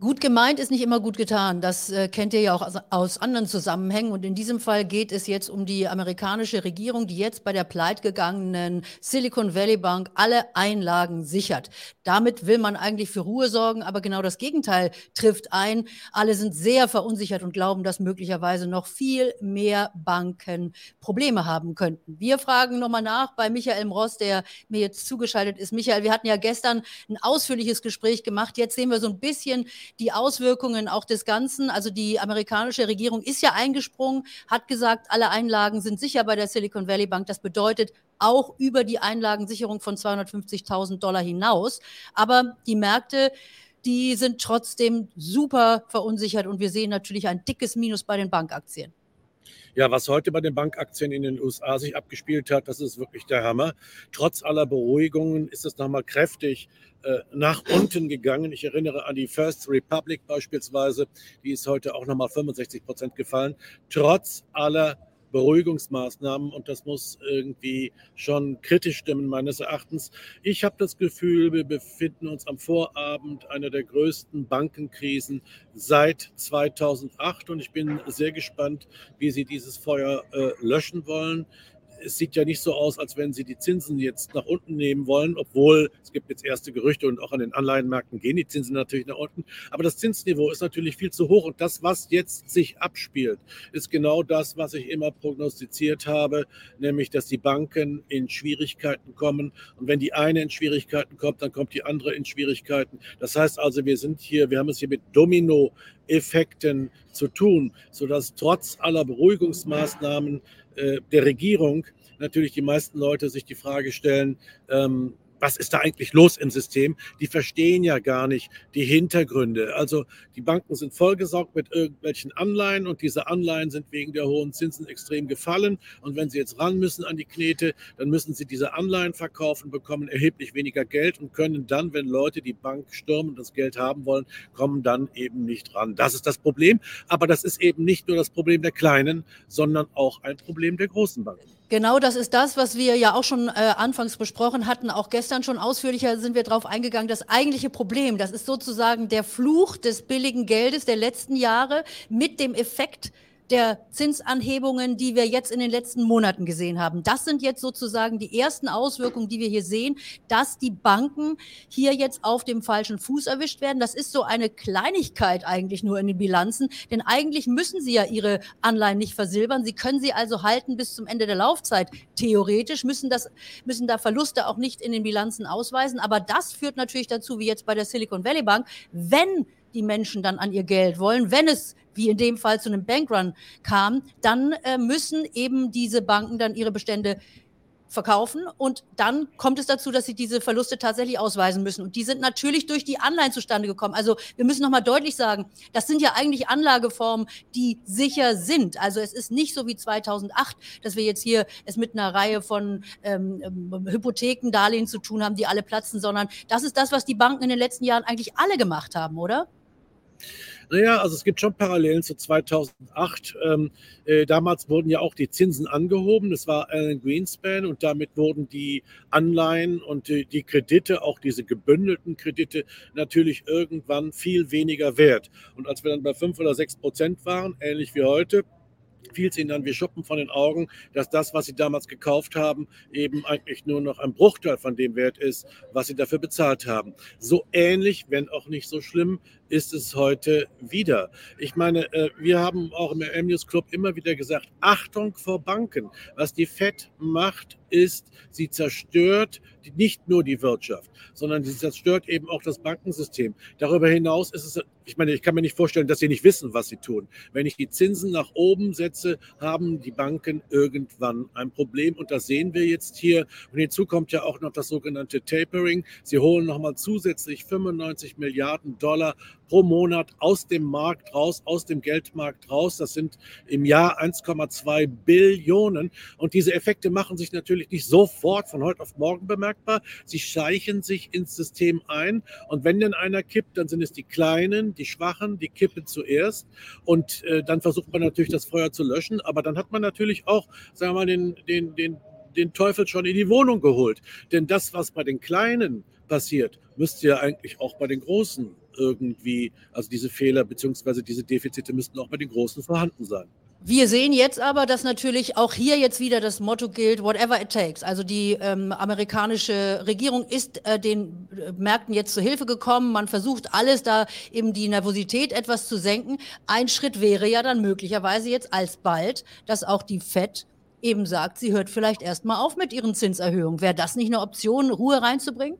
Gut gemeint ist nicht immer gut getan. Das äh, kennt ihr ja auch aus, aus, anderen Zusammenhängen. Und in diesem Fall geht es jetzt um die amerikanische Regierung, die jetzt bei der pleitgegangenen Silicon Valley Bank alle Einlagen sichert. Damit will man eigentlich für Ruhe sorgen, aber genau das Gegenteil trifft ein. Alle sind sehr verunsichert und glauben, dass möglicherweise noch viel mehr Banken Probleme haben könnten. Wir fragen nochmal nach bei Michael Mross, der mir jetzt zugeschaltet ist. Michael, wir hatten ja gestern ein ausführliches Gespräch gemacht. Jetzt sehen wir so ein bisschen die Auswirkungen auch des Ganzen. Also die amerikanische Regierung ist ja eingesprungen, hat gesagt, alle Einlagen sind sicher bei der Silicon Valley Bank. Das bedeutet auch über die Einlagensicherung von 250.000 Dollar hinaus. Aber die Märkte, die sind trotzdem super verunsichert und wir sehen natürlich ein dickes Minus bei den Bankaktien. Ja, was heute bei den Bankaktien in den USA sich abgespielt hat, das ist wirklich der Hammer. Trotz aller Beruhigungen ist es nochmal kräftig äh, nach unten gegangen. Ich erinnere an die First Republic beispielsweise, die ist heute auch nochmal 65 Prozent gefallen. Trotz aller Beruhigungsmaßnahmen und das muss irgendwie schon kritisch stimmen, meines Erachtens. Ich habe das Gefühl, wir befinden uns am Vorabend einer der größten Bankenkrisen seit 2008 und ich bin sehr gespannt, wie Sie dieses Feuer äh, löschen wollen es sieht ja nicht so aus, als wenn sie die Zinsen jetzt nach unten nehmen wollen, obwohl es gibt jetzt erste Gerüchte und auch an den Anleihenmärkten gehen die Zinsen natürlich nach unten. Aber das Zinsniveau ist natürlich viel zu hoch und das, was jetzt sich abspielt, ist genau das, was ich immer prognostiziert habe, nämlich, dass die Banken in Schwierigkeiten kommen und wenn die eine in Schwierigkeiten kommt, dann kommt die andere in Schwierigkeiten. Das heißt also, wir sind hier, wir haben es hier mit Domino Effekten zu tun, sodass trotz aller Beruhigungsmaßnahmen äh, der Regierung natürlich die meisten Leute sich die Frage stellen, ähm, was ist da eigentlich los im System? Die verstehen ja gar nicht die Hintergründe. Also die Banken sind vollgesaugt mit irgendwelchen Anleihen und diese Anleihen sind wegen der hohen Zinsen extrem gefallen. Und wenn sie jetzt ran müssen an die Knete, dann müssen sie diese Anleihen verkaufen, bekommen erheblich weniger Geld und können dann, wenn Leute die Bank stürmen und das Geld haben wollen, kommen dann eben nicht ran. Das ist das Problem. Aber das ist eben nicht nur das Problem der Kleinen, sondern auch ein Problem der großen Banken. Genau, das ist das, was wir ja auch schon äh, anfangs besprochen hatten. Auch gestern schon ausführlicher sind wir darauf eingegangen. Das eigentliche Problem, das ist sozusagen der Fluch des billigen Geldes der letzten Jahre mit dem Effekt, der Zinsanhebungen, die wir jetzt in den letzten Monaten gesehen haben. Das sind jetzt sozusagen die ersten Auswirkungen, die wir hier sehen, dass die Banken hier jetzt auf dem falschen Fuß erwischt werden. Das ist so eine Kleinigkeit eigentlich nur in den Bilanzen, denn eigentlich müssen sie ja ihre Anleihen nicht versilbern. Sie können sie also halten bis zum Ende der Laufzeit. Theoretisch müssen das, müssen da Verluste auch nicht in den Bilanzen ausweisen. Aber das führt natürlich dazu, wie jetzt bei der Silicon Valley Bank, wenn die Menschen dann an ihr Geld wollen. Wenn es, wie in dem Fall, zu einem Bankrun kam, dann äh, müssen eben diese Banken dann ihre Bestände verkaufen und dann kommt es dazu, dass sie diese Verluste tatsächlich ausweisen müssen. Und die sind natürlich durch die Anleihen zustande gekommen. Also wir müssen nochmal deutlich sagen, das sind ja eigentlich Anlageformen, die sicher sind. Also es ist nicht so wie 2008, dass wir jetzt hier es mit einer Reihe von ähm, ähm, Hypothekendarlehen zu tun haben, die alle platzen, sondern das ist das, was die Banken in den letzten Jahren eigentlich alle gemacht haben, oder? Naja, also es gibt schon Parallelen zu 2008. Ähm, äh, damals wurden ja auch die Zinsen angehoben. Das war Alan Greenspan und damit wurden die Anleihen und die, die Kredite, auch diese gebündelten Kredite, natürlich irgendwann viel weniger wert. Und als wir dann bei fünf oder sechs Prozent waren, ähnlich wie heute, fiel es ihnen dann wie Schuppen von den Augen, dass das, was sie damals gekauft haben, eben eigentlich nur noch ein Bruchteil von dem Wert ist, was sie dafür bezahlt haben. So ähnlich, wenn auch nicht so schlimm, ist es heute wieder. Ich meine, äh, wir haben auch im M-News Club immer wieder gesagt, Achtung vor Banken. Was die FED macht, ist, sie zerstört nicht nur die Wirtschaft, sondern sie zerstört eben auch das Bankensystem. Darüber hinaus ist es, ich meine, ich kann mir nicht vorstellen, dass sie nicht wissen, was sie tun. Wenn ich die Zinsen nach oben setze, haben die Banken irgendwann ein Problem und das sehen wir jetzt hier. Und hinzu kommt ja auch noch das sogenannte Tapering. Sie holen nochmal zusätzlich 95 Milliarden Dollar pro Monat aus dem Markt raus, aus dem Geldmarkt raus. Das sind im Jahr 1,2 Billionen. Und diese Effekte machen sich natürlich nicht sofort von heute auf morgen bemerkbar. Sie schleichen sich ins System ein. Und wenn denn einer kippt, dann sind es die Kleinen, die Schwachen, die kippen zuerst. Und äh, dann versucht man natürlich das Feuer zu löschen. Aber dann hat man natürlich auch, sagen wir mal, den, den, den, den Teufel schon in die Wohnung geholt. Denn das, was bei den Kleinen passiert, müsste ja eigentlich auch bei den Großen irgendwie, also diese Fehler bzw. diese Defizite müssten auch bei den Großen vorhanden sein. Wir sehen jetzt aber, dass natürlich auch hier jetzt wieder das Motto gilt, whatever it takes. Also die ähm, amerikanische Regierung ist äh, den äh, Märkten jetzt zu Hilfe gekommen. Man versucht alles, da eben die Nervosität etwas zu senken. Ein Schritt wäre ja dann möglicherweise jetzt alsbald, dass auch die FED eben sagt, sie hört vielleicht erstmal auf mit ihren Zinserhöhungen. Wäre das nicht eine Option, Ruhe reinzubringen?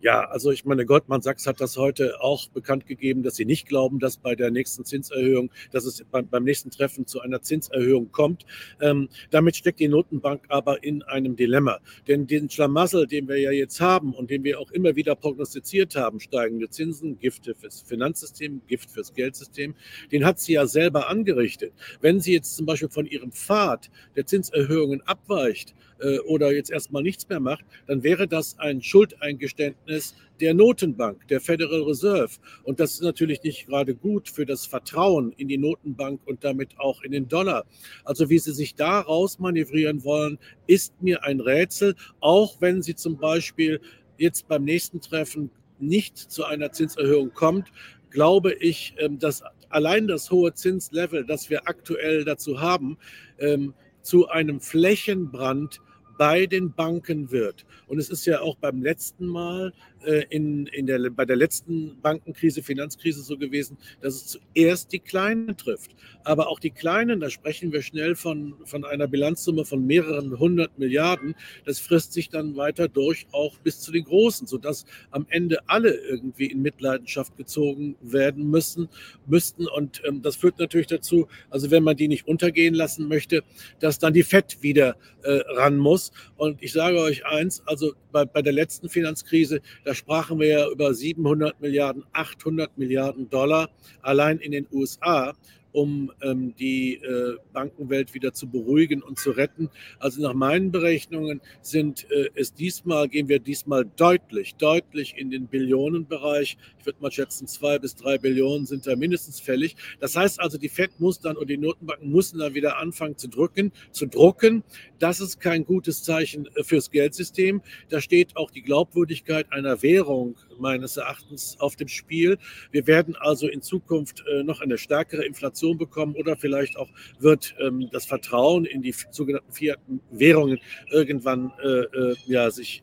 Ja, also ich meine, Goldman Sachs hat das heute auch bekannt gegeben, dass sie nicht glauben, dass bei der nächsten Zinserhöhung, dass es beim, nächsten Treffen zu einer Zinserhöhung kommt. Ähm, damit steckt die Notenbank aber in einem Dilemma. Denn den Schlamassel, den wir ja jetzt haben und den wir auch immer wieder prognostiziert haben, steigende Zinsen, Gifte fürs Finanzsystem, Gift fürs Geldsystem, den hat sie ja selber angerichtet. Wenn sie jetzt zum Beispiel von ihrem Pfad der Zinserhöhungen abweicht, äh, oder jetzt erstmal nichts mehr macht, dann wäre das ein Schuldeingeständnis der Notenbank, der Federal Reserve. Und das ist natürlich nicht gerade gut für das Vertrauen in die Notenbank und damit auch in den Dollar. Also wie sie sich da rausmanövrieren wollen, ist mir ein Rätsel, auch wenn sie zum Beispiel jetzt beim nächsten Treffen nicht zu einer Zinserhöhung kommt, glaube ich, ähm, dass allein das hohe Zinslevel, das wir aktuell dazu haben, ähm, zu einem Flächenbrand bei den Banken wird. Und es ist ja auch beim letzten Mal äh, in, in der, bei der letzten Bankenkrise, Finanzkrise so gewesen, dass es zuerst die Kleinen trifft. Aber auch die Kleinen, da sprechen wir schnell von, von einer Bilanzsumme von mehreren hundert Milliarden, das frisst sich dann weiter durch, auch bis zu den Großen, sodass am Ende alle irgendwie in Mitleidenschaft gezogen werden müssen, müssten. Und ähm, das führt natürlich dazu, also wenn man die nicht untergehen lassen möchte, dass dann die FED wieder äh, ran muss. Und ich sage euch eins, also bei, bei der letzten Finanzkrise, da sprachen wir ja über 700 Milliarden, 800 Milliarden Dollar allein in den USA um ähm, die äh, Bankenwelt wieder zu beruhigen und zu retten. Also nach meinen Berechnungen sind äh, es diesmal, gehen wir diesmal deutlich, deutlich in den Billionenbereich. Ich würde mal schätzen, zwei bis drei Billionen sind da mindestens fällig. Das heißt also, die FED muss dann und die Notenbanken müssen dann wieder anfangen zu drücken, zu drucken. Das ist kein gutes Zeichen äh, fürs Geldsystem. Da steht auch die Glaubwürdigkeit einer Währung meines Erachtens auf dem Spiel. Wir werden also in Zukunft äh, noch eine stärkere Inflation bekommen oder vielleicht auch wird ähm, das Vertrauen in die sogenannten Fiat-Währungen irgendwann äh, äh, ja, sich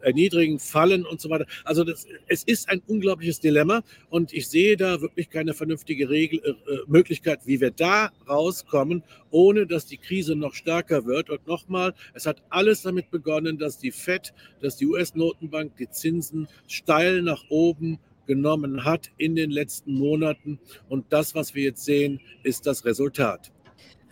erniedrigen, fallen und so weiter. Also das, es ist ein unglaubliches Dilemma und ich sehe da wirklich keine vernünftige Regel, Möglichkeit, wie wir da rauskommen, ohne dass die Krise noch stärker wird. Und nochmal, es hat alles damit begonnen, dass die FED, dass die US-Notenbank die Zinsen steil nach oben genommen hat in den letzten Monaten. Und das, was wir jetzt sehen, ist das Resultat.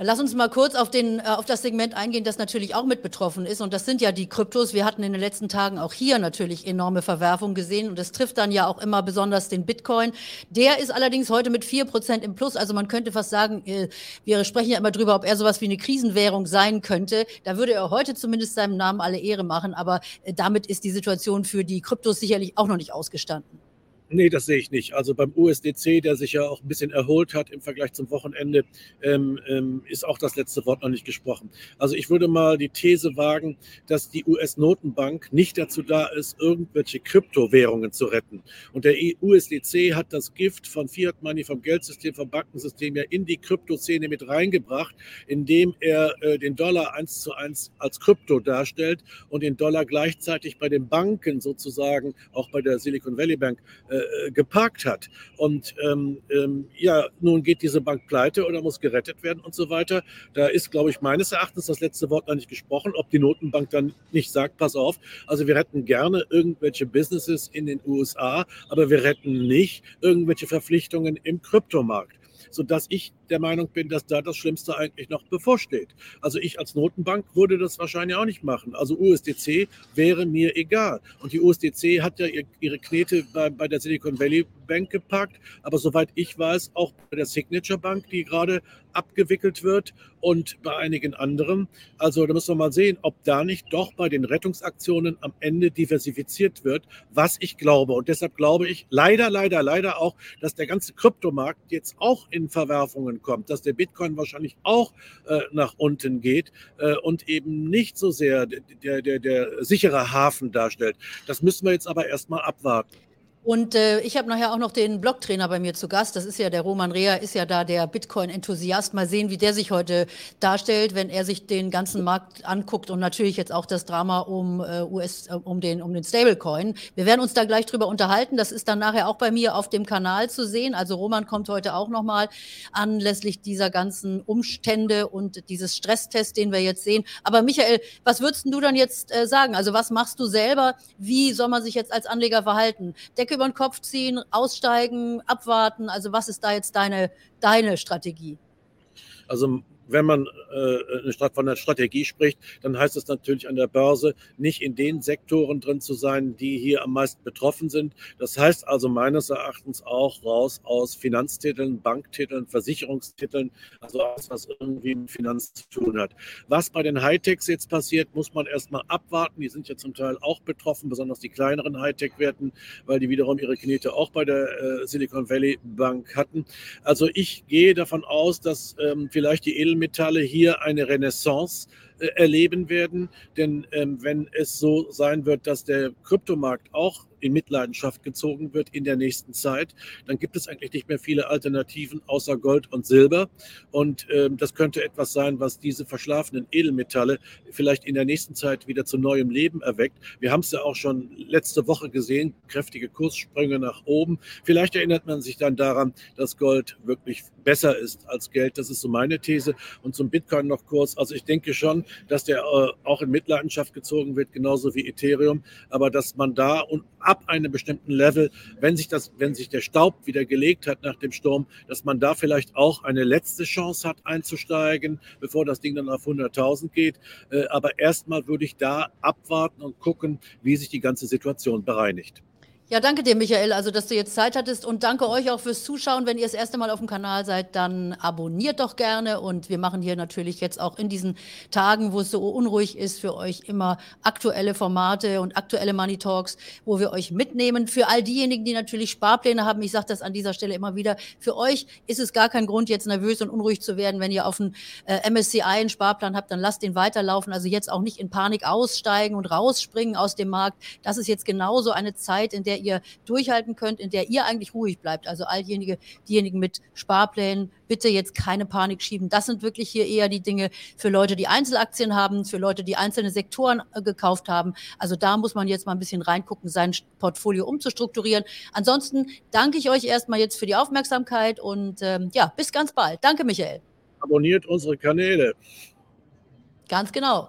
Lass uns mal kurz auf, den, äh, auf das Segment eingehen, das natürlich auch mit betroffen ist. Und das sind ja die Kryptos. Wir hatten in den letzten Tagen auch hier natürlich enorme Verwerfungen gesehen. Und das trifft dann ja auch immer besonders den Bitcoin. Der ist allerdings heute mit vier Prozent im Plus. Also man könnte fast sagen, äh, wir sprechen ja immer drüber, ob er sowas wie eine Krisenwährung sein könnte. Da würde er heute zumindest seinem Namen alle Ehre machen. Aber äh, damit ist die Situation für die Kryptos sicherlich auch noch nicht ausgestanden. Nee, das sehe ich nicht. Also beim USDC, der sich ja auch ein bisschen erholt hat im Vergleich zum Wochenende, ähm, ähm, ist auch das letzte Wort noch nicht gesprochen. Also ich würde mal die These wagen, dass die US-Notenbank nicht dazu da ist, irgendwelche Kryptowährungen zu retten. Und der USDC hat das Gift von Fiat Money, vom Geldsystem, vom Bankensystem ja in die Kryptoszene mit reingebracht, indem er äh, den Dollar eins zu eins als Krypto darstellt und den Dollar gleichzeitig bei den Banken sozusagen, auch bei der Silicon Valley Bank, äh, äh, geparkt hat. Und ähm, ähm, ja, nun geht diese Bank pleite oder muss gerettet werden und so weiter. Da ist, glaube ich, meines Erachtens das letzte Wort noch nicht gesprochen, ob die Notenbank dann nicht sagt, pass auf, also wir retten gerne irgendwelche Businesses in den USA, aber wir retten nicht irgendwelche Verpflichtungen im Kryptomarkt sodass ich der Meinung bin, dass da das Schlimmste eigentlich noch bevorsteht. Also ich als Notenbank würde das wahrscheinlich auch nicht machen. Also USDC wäre mir egal. Und die USDC hat ja ihre Knete bei, bei der Silicon Valley Bank gepackt, aber soweit ich weiß, auch bei der Signature Bank, die gerade abgewickelt wird und bei einigen anderen. Also da müssen wir mal sehen, ob da nicht doch bei den Rettungsaktionen am Ende diversifiziert wird, was ich glaube. Und deshalb glaube ich leider, leider, leider auch, dass der ganze Kryptomarkt jetzt auch in Verwerfungen kommt, dass der Bitcoin wahrscheinlich auch äh, nach unten geht äh, und eben nicht so sehr der, der, der sichere Hafen darstellt. Das müssen wir jetzt aber erstmal abwarten. Und äh, ich habe nachher auch noch den Blogtrainer bei mir zu Gast. Das ist ja der Roman Rea, ist ja da der Bitcoin-Enthusiast. Mal sehen, wie der sich heute darstellt, wenn er sich den ganzen Markt anguckt und natürlich jetzt auch das Drama um äh, US, äh, um den, um den Stablecoin. Wir werden uns da gleich drüber unterhalten. Das ist dann nachher auch bei mir auf dem Kanal zu sehen. Also Roman kommt heute auch nochmal anlässlich dieser ganzen Umstände und dieses Stresstest, den wir jetzt sehen. Aber Michael, was würdest du dann jetzt äh, sagen? Also was machst du selber? Wie soll man sich jetzt als Anleger verhalten? Decke über den Kopf ziehen, aussteigen, abwarten? Also was ist da jetzt deine, deine Strategie? Also wenn man äh, von einer Strategie spricht, dann heißt es natürlich an der Börse nicht in den Sektoren drin zu sein, die hier am meisten betroffen sind. Das heißt also meines Erachtens auch raus aus Finanztiteln, Banktiteln, Versicherungstiteln, also alles, was irgendwie mit Finanzen zu tun hat. Was bei den Hightechs jetzt passiert, muss man erstmal abwarten. Die sind ja zum Teil auch betroffen, besonders die kleineren Hightech-Werten, weil die wiederum ihre Knete auch bei der äh, Silicon Valley Bank hatten. Also ich gehe davon aus, dass ähm, vielleicht die Edelmetalle Edelmetalle hier eine Renaissance äh, erleben werden. Denn ähm, wenn es so sein wird, dass der Kryptomarkt auch in Mitleidenschaft gezogen wird in der nächsten Zeit, dann gibt es eigentlich nicht mehr viele Alternativen außer Gold und Silber. Und ähm, das könnte etwas sein, was diese verschlafenen Edelmetalle vielleicht in der nächsten Zeit wieder zu neuem Leben erweckt. Wir haben es ja auch schon letzte Woche gesehen, kräftige Kurssprünge nach oben. Vielleicht erinnert man sich dann daran, dass Gold wirklich besser ist als Geld. Das ist so meine These. Und zum Bitcoin noch kurz. Also ich denke schon, dass der äh, auch in Mitleidenschaft gezogen wird, genauso wie Ethereum. Aber dass man da und ab einem bestimmten Level, wenn sich, das, wenn sich der Staub wieder gelegt hat nach dem Sturm, dass man da vielleicht auch eine letzte Chance hat einzusteigen, bevor das Ding dann auf 100.000 geht. Äh, aber erstmal würde ich da abwarten und gucken, wie sich die ganze Situation bereinigt. Ja, danke dir, Michael, also dass du jetzt Zeit hattest und danke euch auch fürs Zuschauen. Wenn ihr das erste Mal auf dem Kanal seid, dann abonniert doch gerne und wir machen hier natürlich jetzt auch in diesen Tagen, wo es so unruhig ist, für euch immer aktuelle Formate und aktuelle Money Talks, wo wir euch mitnehmen. Für all diejenigen, die natürlich Sparpläne haben, ich sage das an dieser Stelle immer wieder, für euch ist es gar kein Grund, jetzt nervös und unruhig zu werden, wenn ihr auf einen äh, MSCI einen Sparplan habt, dann lasst den weiterlaufen. Also jetzt auch nicht in Panik aussteigen und rausspringen aus dem Markt. Das ist jetzt genauso eine Zeit, in der ihr durchhalten könnt, in der ihr eigentlich ruhig bleibt. Also all diejenigen, diejenigen mit Sparplänen, bitte jetzt keine Panik schieben. Das sind wirklich hier eher die Dinge für Leute, die Einzelaktien haben, für Leute, die einzelne Sektoren äh, gekauft haben. Also da muss man jetzt mal ein bisschen reingucken, sein Portfolio umzustrukturieren. Ansonsten danke ich euch erstmal jetzt für die Aufmerksamkeit und ähm, ja, bis ganz bald. Danke, Michael. Abonniert unsere Kanäle. Ganz genau.